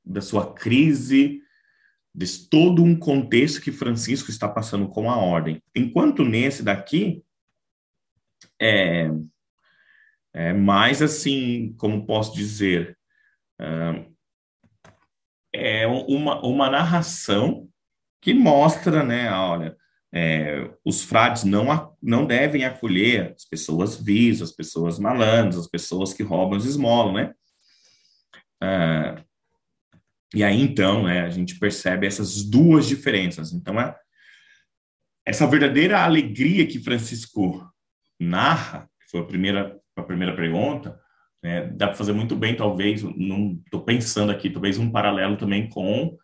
da sua crise, de todo um contexto que Francisco está passando com a ordem. Enquanto nesse daqui, é, é mais assim, como posso dizer, uma, uma narração que mostra, né, olha, é, os frades não, não devem acolher as pessoas vis, as pessoas malandras, as pessoas que roubam os esmolas, né? Ah, e aí, então, né, a gente percebe essas duas diferenças. Então, é, essa verdadeira alegria que Francisco narra, que foi a primeira, a primeira pergunta, é, dá para fazer muito bem, talvez, estou pensando aqui, talvez um paralelo também com o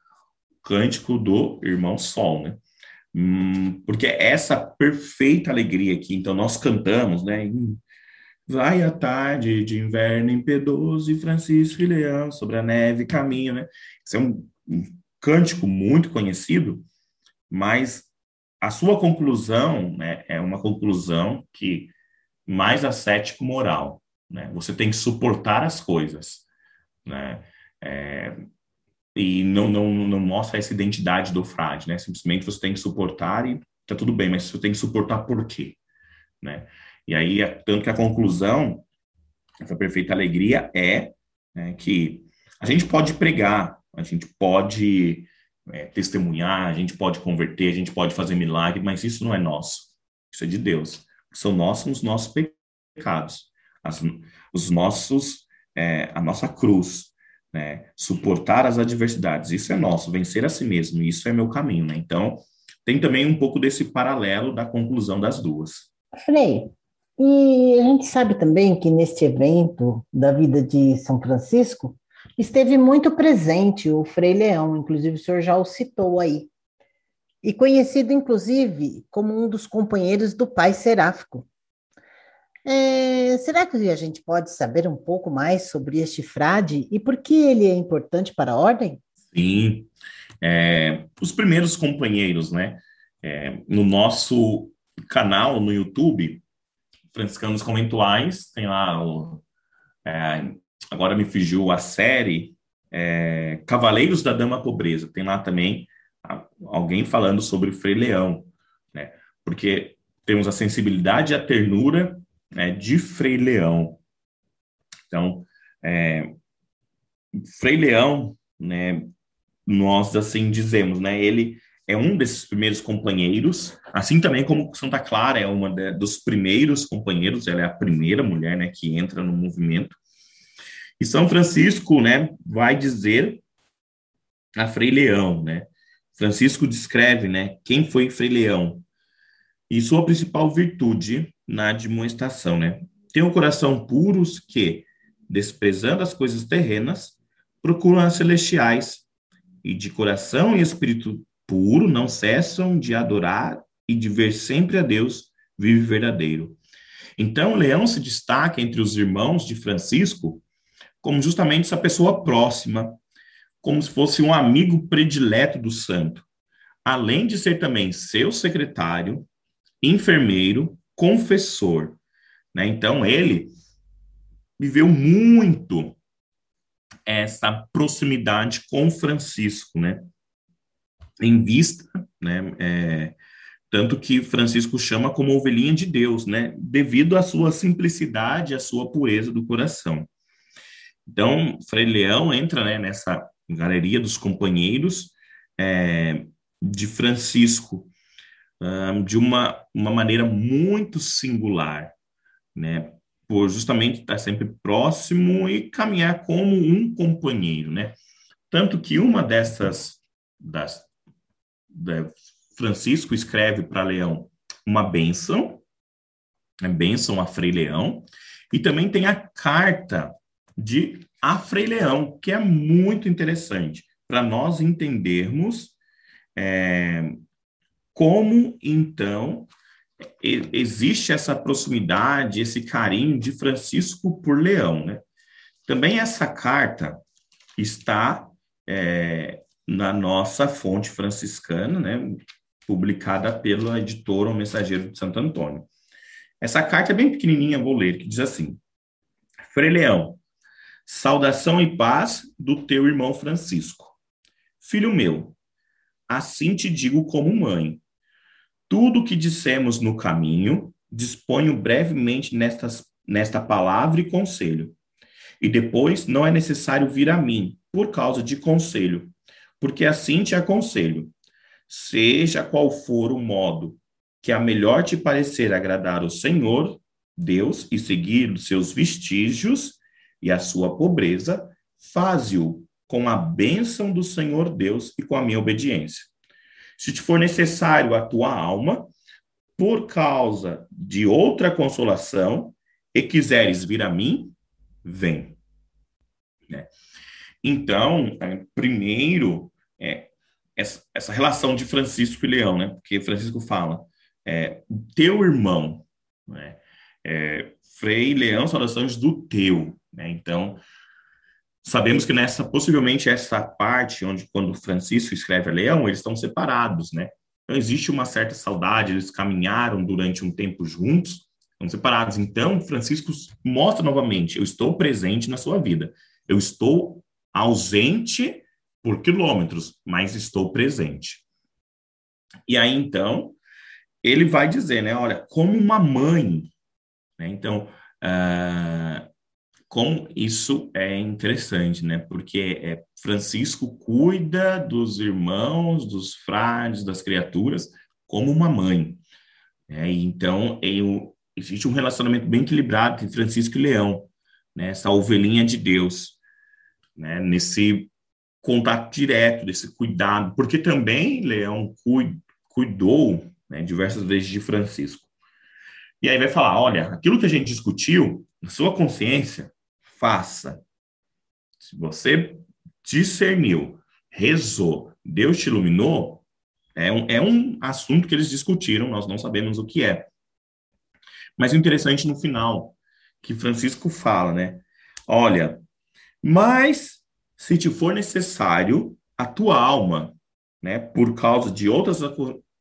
cântico do irmão Sol, né? Hum, porque essa perfeita alegria aqui, então nós cantamos, né? Vai a tarde de inverno impiedoso e Francisco e Leão sobre a neve caminho, né? Esse é um, um cântico muito conhecido, mas a sua conclusão né, é uma conclusão que mais ascético moral. Né? Você tem que suportar as coisas. Né? É, e não, não, não mostra essa identidade do frade, né? Simplesmente você tem que suportar e tá tudo bem, mas você tem que suportar por quê, né? E aí, é, tanto que a conclusão, essa perfeita alegria é né, que a gente pode pregar, a gente pode é, testemunhar, a gente pode converter, a gente pode fazer milagre, mas isso não é nosso, isso é de Deus. São nossos os nossos pecados, as, os nossos, é, a nossa cruz, né? Suportar as adversidades, isso é nosso, vencer a si mesmo, isso é meu caminho, né? Então, tem também um pouco desse paralelo da conclusão das duas. Frei, e a gente sabe também que neste evento da vida de São Francisco esteve muito presente o Frei Leão, inclusive o senhor já o citou aí, e conhecido inclusive como um dos companheiros do pai seráfico. É, será que a gente pode saber um pouco mais sobre este frade e por que ele é importante para a ordem? Sim, é, os primeiros companheiros, né? É, no nosso canal no YouTube, Franciscanos Conventuais, tem lá o. É, agora me fugiu a série é, Cavaleiros da Dama Pobreza. Tem lá também alguém falando sobre Frei Leão, né? Porque temos a sensibilidade e a ternura né, de Frei Leão. Então, é, Frei Leão, né, nós assim dizemos, né, ele é um desses primeiros companheiros, assim também como Santa Clara é uma de, dos primeiros companheiros, ela é a primeira mulher, né, que entra no movimento. E São Francisco, né, vai dizer a Frei Leão, né, Francisco descreve, né, quem foi Frei Leão e sua principal virtude na admoestação, né? Tem o coração puros que, desprezando as coisas terrenas, procuram as celestiais, e de coração e espírito puro não cessam de adorar e de ver sempre a Deus vive verdadeiro. Então, Leão se destaca entre os irmãos de Francisco como justamente essa pessoa próxima, como se fosse um amigo predileto do santo, além de ser também seu secretário, enfermeiro confessor. Né? Então, ele viveu muito essa proximidade com Francisco, né? Em vista, né? É, tanto que Francisco chama como ovelhinha de Deus, né? Devido à sua simplicidade, à sua pureza do coração. Então, Frei Leão entra né, nessa galeria dos companheiros é, de Francisco, de uma, uma maneira muito singular, né? Por justamente estar sempre próximo e caminhar como um companheiro, né? Tanto que uma dessas, das, da, Francisco escreve para Leão uma bênção, a bênção a Frei Leão, e também tem a carta de a Frei Leão, que é muito interessante para nós entendermos é, como, então, existe essa proximidade, esse carinho de Francisco por Leão, né? Também essa carta está é, na nossa fonte franciscana, né? Publicada pelo editor O Mensageiro de Santo Antônio. Essa carta é bem pequenininha, vou ler, que diz assim: Frei Leão, saudação e paz do teu irmão Francisco. Filho meu, assim te digo como mãe, tudo o que dissemos no caminho, disponho brevemente nestas, nesta palavra e conselho. E depois não é necessário vir a mim, por causa de conselho, porque assim te aconselho. Seja qual for o modo que a melhor te parecer agradar o Senhor, Deus, e seguir os seus vestígios e a sua pobreza, faze-o com a bênção do Senhor Deus e com a minha obediência. Se te for necessário a tua alma, por causa de outra consolação, e quiseres vir a mim, vem. Né? Então, é, primeiro, é, essa, essa, relação de Francisco e Leão, né? Porque Francisco fala, é, teu irmão, né? É, Frei Leão, saudações do teu, né? Então, Sabemos que nessa, possivelmente, essa parte onde, quando Francisco escreve a Leão, eles estão separados, né? Então, existe uma certa saudade, eles caminharam durante um tempo juntos, estão separados. Então, Francisco mostra novamente: eu estou presente na sua vida, eu estou ausente por quilômetros, mas estou presente. E aí, então, ele vai dizer, né? Olha, como uma mãe. Né? Então, uh, como isso é interessante, né? Porque é, Francisco cuida dos irmãos, dos frades, das criaturas, como uma mãe. Né? Então, eu, existe um relacionamento bem equilibrado entre Francisco e Leão, né? essa ovelhinha de Deus, né? nesse contato direto, desse cuidado, porque também Leão cuidou né, diversas vezes de Francisco. E aí vai falar, olha, aquilo que a gente discutiu, na sua consciência, faça. Se você discerniu, rezou, Deus te iluminou, é um, é um assunto que eles discutiram, nós não sabemos o que é. Mas o interessante no final, que Francisco fala, né? Olha, mas se te for necessário, a tua alma, né, por causa de outras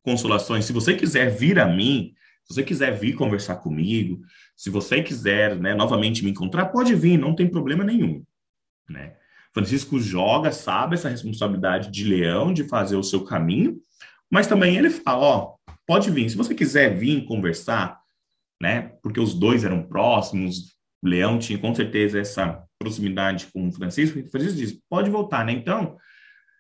consolações, se você quiser vir a mim, se você quiser vir conversar comigo, se você quiser, né, novamente me encontrar, pode vir, não tem problema nenhum, né? Francisco joga, sabe, essa responsabilidade de leão de fazer o seu caminho, mas também ele fala, ó, pode vir, se você quiser vir conversar, né, porque os dois eram próximos, o leão tinha com certeza essa proximidade com o Francisco, e Francisco diz, pode voltar, né? Então,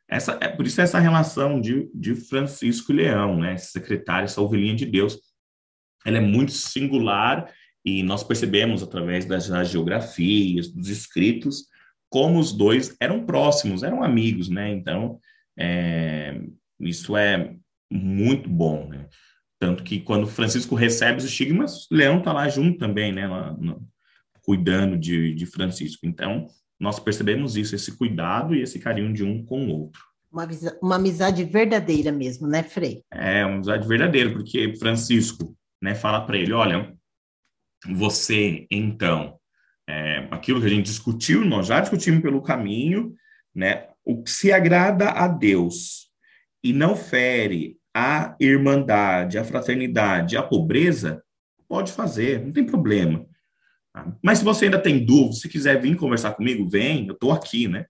essa, é por isso essa relação de, de Francisco e Leão, né? Secretário, essa ovelhinha de Deus, ela é muito singular e nós percebemos através das, das geografias, dos escritos, como os dois eram próximos, eram amigos, né? Então, é, isso é muito bom, né? Tanto que quando Francisco recebe os estigmas, Leão está lá junto também, né? Lá, no, cuidando de, de Francisco. Então, nós percebemos isso, esse cuidado e esse carinho de um com o outro. Uma, uma amizade verdadeira mesmo, né, Frei? É, uma amizade verdadeira, porque Francisco né, fala para ele: olha, você, então, é, aquilo que a gente discutiu, nós já discutimos pelo caminho, né, o que se agrada a Deus e não fere a irmandade, a fraternidade, a pobreza, pode fazer, não tem problema. Mas se você ainda tem dúvida, se quiser vir conversar comigo, vem, eu estou aqui, né?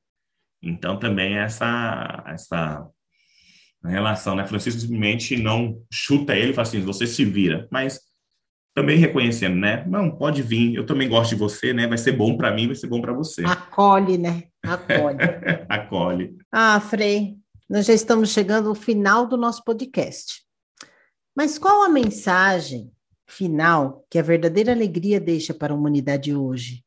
Então também essa essa relação, né? Francisco simplesmente não chuta ele e fala assim, você se vira, mas também reconhecendo, né? Não, pode vir, eu também gosto de você, né? Vai ser bom para mim, vai ser bom para você. Acolhe, né? Acolhe. Acolhe. Ah, Frei, nós já estamos chegando ao final do nosso podcast. Mas qual a mensagem final que a verdadeira alegria deixa para a humanidade hoje?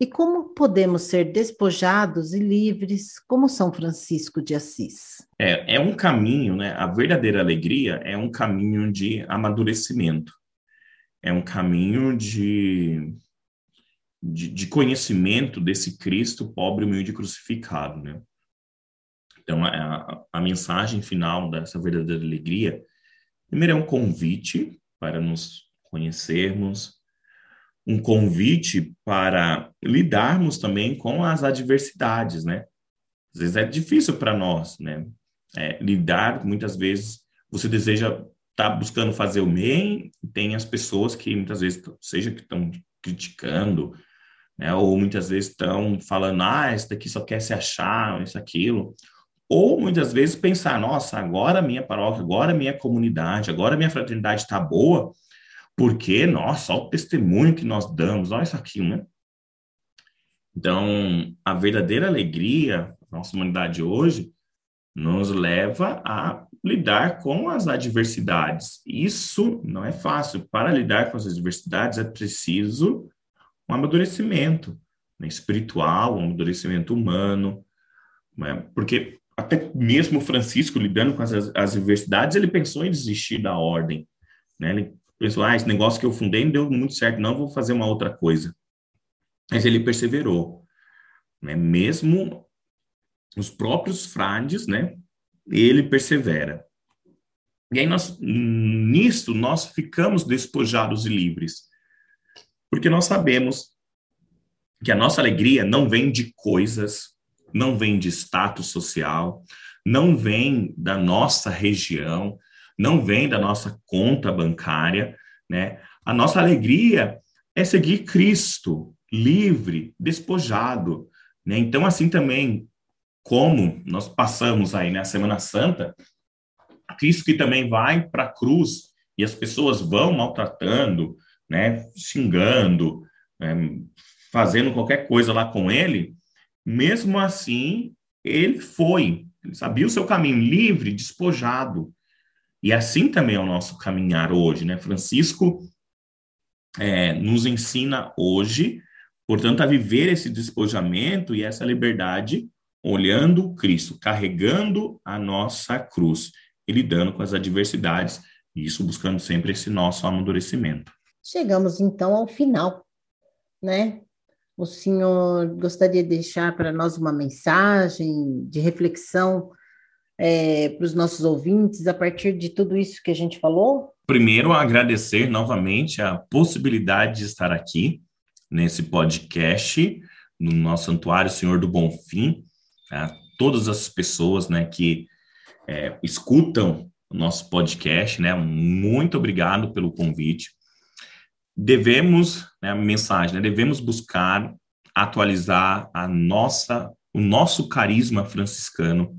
E como podemos ser despojados e livres como São Francisco de Assis? É, é um caminho, né? A verdadeira alegria é um caminho de amadurecimento, é um caminho de, de, de conhecimento desse Cristo pobre, humilde e crucificado, né? Então, a, a mensagem final dessa verdadeira alegria, primeiro é um convite para nos conhecermos, um convite para lidarmos também com as adversidades, né? Às vezes é difícil para nós, né? É, lidar, muitas vezes, você deseja estar tá buscando fazer o bem, tem as pessoas que muitas vezes, seja que estão criticando, né? Ou muitas vezes estão falando, ah, esse daqui só quer se achar, isso, aquilo. Ou muitas vezes pensar, nossa, agora minha paróquia, agora minha comunidade, agora minha fraternidade está boa, porque, nossa, olha o testemunho que nós damos, olha isso aqui, né? Então, a verdadeira alegria da nossa humanidade hoje nos leva a lidar com as adversidades. Isso não é fácil. Para lidar com as adversidades é preciso um amadurecimento né, espiritual, um amadurecimento humano, né? porque até mesmo Francisco, lidando com as, as adversidades, ele pensou em desistir da ordem. Né? Ele pensou, ah, esse negócio que eu fundei não deu muito certo, não, vou fazer uma outra coisa. Mas ele perseverou. Né? Mesmo os próprios frades, né? Ele persevera. E aí, nós, nisso, nós ficamos despojados e livres. Porque nós sabemos que a nossa alegria não vem de coisas, não vem de status social, não vem da nossa região, não vem da nossa conta bancária, né? A nossa alegria é seguir Cristo, livre, despojado, né? Então, assim também, como nós passamos aí na né, Semana Santa, Cristo que também vai para a cruz e as pessoas vão maltratando, né, xingando, é, fazendo qualquer coisa lá com ele, mesmo assim, ele foi, ele sabia o seu caminho livre, despojado. E assim também é o nosso caminhar hoje, né? Francisco é, nos ensina hoje, portanto, a viver esse despojamento e essa liberdade olhando Cristo, carregando a nossa cruz e lidando com as adversidades, e isso buscando sempre esse nosso amadurecimento. Chegamos então ao final, né? O senhor gostaria de deixar para nós uma mensagem de reflexão é, para os nossos ouvintes a partir de tudo isso que a gente falou? Primeiro, agradecer novamente a possibilidade de estar aqui nesse podcast, no nosso Santuário Senhor do Bom Fim, a todas as pessoas né, que é, escutam o nosso podcast, né, muito obrigado pelo convite. Devemos, né, a mensagem, né, devemos buscar atualizar a nossa, o nosso carisma franciscano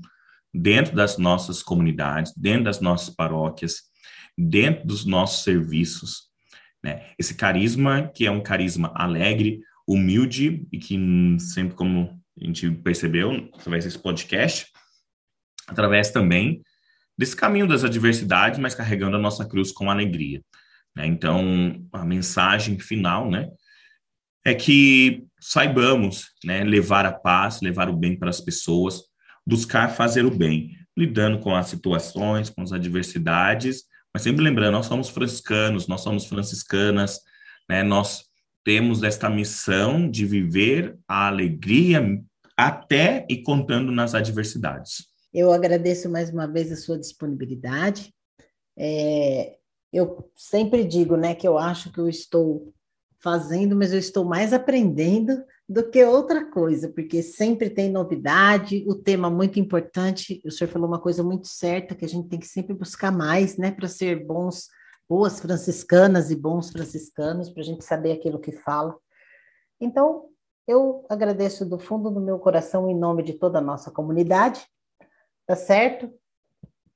dentro das nossas comunidades, dentro das nossas paróquias, dentro dos nossos serviços. Né? Esse carisma, que é um carisma alegre, humilde e que sempre, como a gente percebeu através desse podcast, através também desse caminho das adversidades, mas carregando a nossa cruz com alegria. Né? Então, a mensagem final, né, é que saibamos, né, levar a paz, levar o bem para as pessoas, buscar fazer o bem, lidando com as situações, com as adversidades, mas sempre lembrando, nós somos franciscanos, nós somos franciscanas, né, nós temos esta missão de viver a alegria até e contando nas adversidades. Eu agradeço mais uma vez a sua disponibilidade. É, eu sempre digo, né, que eu acho que eu estou fazendo, mas eu estou mais aprendendo do que outra coisa, porque sempre tem novidade, o tema muito importante. O senhor falou uma coisa muito certa, que a gente tem que sempre buscar mais, né, para ser bons, boas franciscanas e bons franciscanos, para a gente saber aquilo que fala. Então, eu agradeço do fundo do meu coração, em nome de toda a nossa comunidade, tá certo?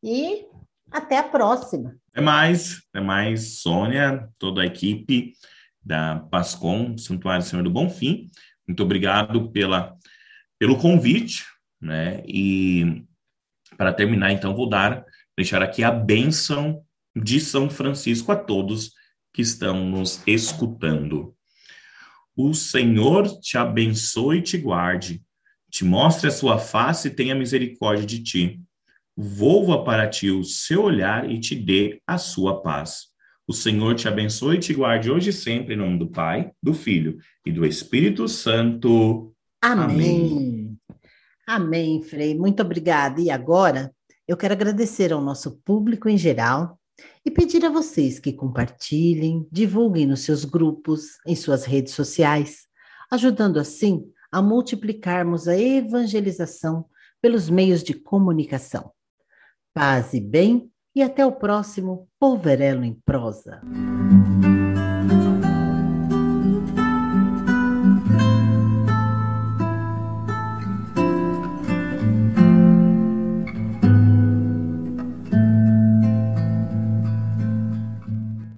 E até a próxima. É mais, é mais, Sônia, toda a equipe da Pascom, Santuário Senhor do Bonfim. Muito obrigado pela, pelo convite, né? E para terminar, então, vou dar, deixar aqui a bênção de São Francisco a todos que estão nos escutando. O Senhor te abençoe e te guarde, te mostre a sua face e tenha misericórdia de ti. Volva para ti o seu olhar e te dê a sua paz. O Senhor te abençoe e te guarde hoje e sempre, em nome do Pai, do Filho e do Espírito Santo. Amém. Amém, Amém Frei. Muito obrigada. E agora, eu quero agradecer ao nosso público em geral e pedir a vocês que compartilhem, divulguem nos seus grupos, em suas redes sociais, ajudando assim a multiplicarmos a evangelização pelos meios de comunicação. Paz e bem, e até o próximo Polverelo em Prosa.